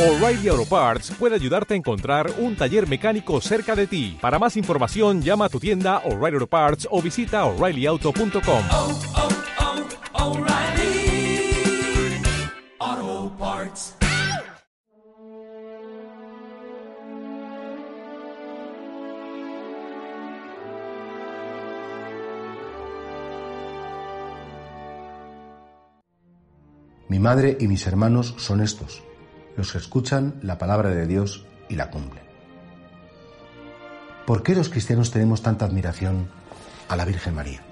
O'Reilly Auto Parts puede ayudarte a encontrar un taller mecánico cerca de ti. Para más información, llama a tu tienda O'Reilly Auto Parts o visita oreillyauto.com. oh, oh, Parts. Mi madre y mis hermanos son estos, los que escuchan la palabra de Dios y la cumplen. ¿Por qué los cristianos tenemos tanta admiración a la Virgen María?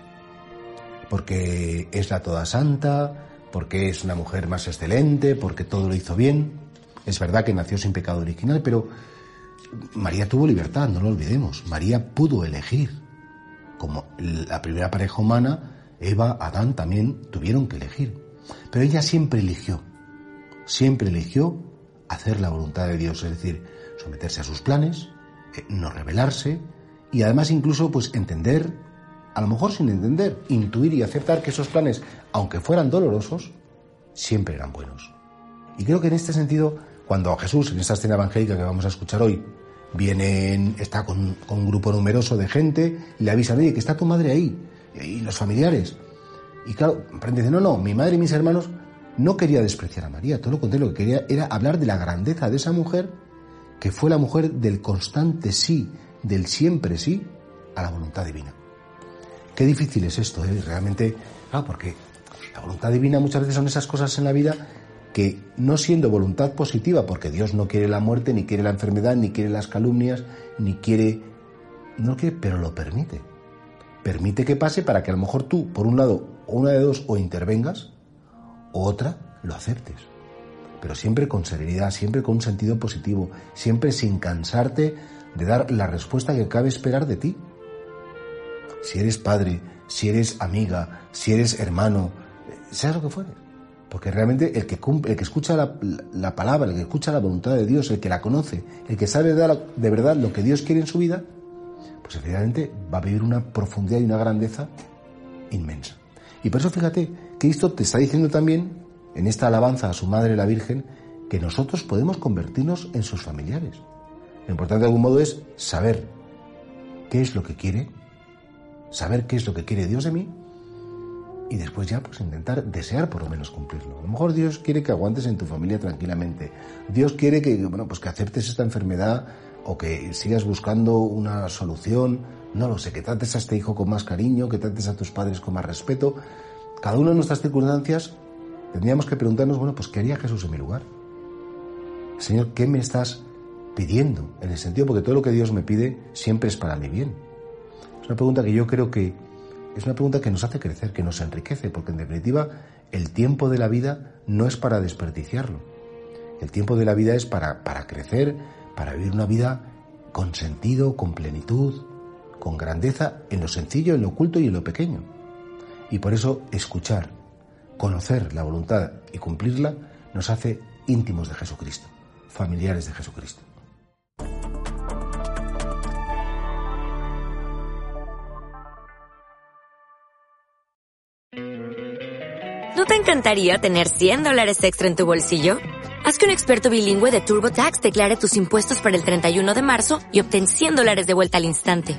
Porque es la toda santa, porque es una mujer más excelente, porque todo lo hizo bien. Es verdad que nació sin pecado original, pero María tuvo libertad, no lo olvidemos. María pudo elegir. Como la primera pareja humana, Eva, Adán también tuvieron que elegir. Pero ella siempre eligió, siempre eligió hacer la voluntad de Dios, es decir, someterse a sus planes, eh, no rebelarse y además incluso pues entender, a lo mejor sin entender, intuir y aceptar que esos planes, aunque fueran dolorosos, siempre eran buenos. Y creo que en este sentido, cuando Jesús, en esta escena evangélica que vamos a escuchar hoy, viene, está con, con un grupo numeroso de gente y le avisan, oye, que está tu madre ahí, y los familiares. Y claro, dice, no, no, mi madre y mis hermanos no quería despreciar a María, todo lo contrario, lo que quería era hablar de la grandeza de esa mujer, que fue la mujer del constante sí, del siempre sí, a la voluntad divina. Qué difícil es esto, ¿eh? realmente, ah, porque la voluntad divina muchas veces son esas cosas en la vida que no siendo voluntad positiva, porque Dios no quiere la muerte, ni quiere la enfermedad, ni quiere las calumnias, ni quiere, no quiere, pero lo permite. Permite que pase para que a lo mejor tú, por un lado, o una de dos, o intervengas, o otra, lo aceptes. Pero siempre con serenidad, siempre con un sentido positivo, siempre sin cansarte de dar la respuesta que cabe esperar de ti. Si eres padre, si eres amiga, si eres hermano, seas lo que fueres. Porque realmente el que, cumple, el que escucha la, la, palabra, el que escucha la voluntad de Dios, el que la conoce, el que sabe de, de verdad lo que Dios quiere en su vida, pues efectivamente va a vivir una profundidad y una grandeza inmensa. Y por eso fíjate, Cristo te está diciendo también, en esta alabanza a su Madre la Virgen, que nosotros podemos convertirnos en sus familiares. Lo importante de algún modo es saber qué es lo que quiere, saber qué es lo que quiere Dios de mí y después ya pues intentar desear por lo menos cumplirlo. A lo mejor Dios quiere que aguantes en tu familia tranquilamente. Dios quiere que bueno, pues que aceptes esta enfermedad o que sigas buscando una solución, no lo sé, que trates a este hijo con más cariño, que trates a tus padres con más respeto. Cada una de nuestras circunstancias tendríamos que preguntarnos, bueno, pues ¿qué haría Jesús en mi lugar? Señor, ¿qué me estás pidiendo? En el sentido, porque todo lo que Dios me pide siempre es para mi bien. Es una pregunta que yo creo que es una pregunta que nos hace crecer, que nos enriquece, porque en definitiva el tiempo de la vida no es para desperdiciarlo. El tiempo de la vida es para, para crecer, para vivir una vida con sentido, con plenitud, con grandeza en lo sencillo, en lo oculto y en lo pequeño. Y por eso escuchar, conocer la voluntad y cumplirla nos hace íntimos de Jesucristo, familiares de Jesucristo. ¿No te encantaría tener 100 dólares extra en tu bolsillo? Haz que un experto bilingüe de TurboTax declare tus impuestos para el 31 de marzo y obtén 100 dólares de vuelta al instante.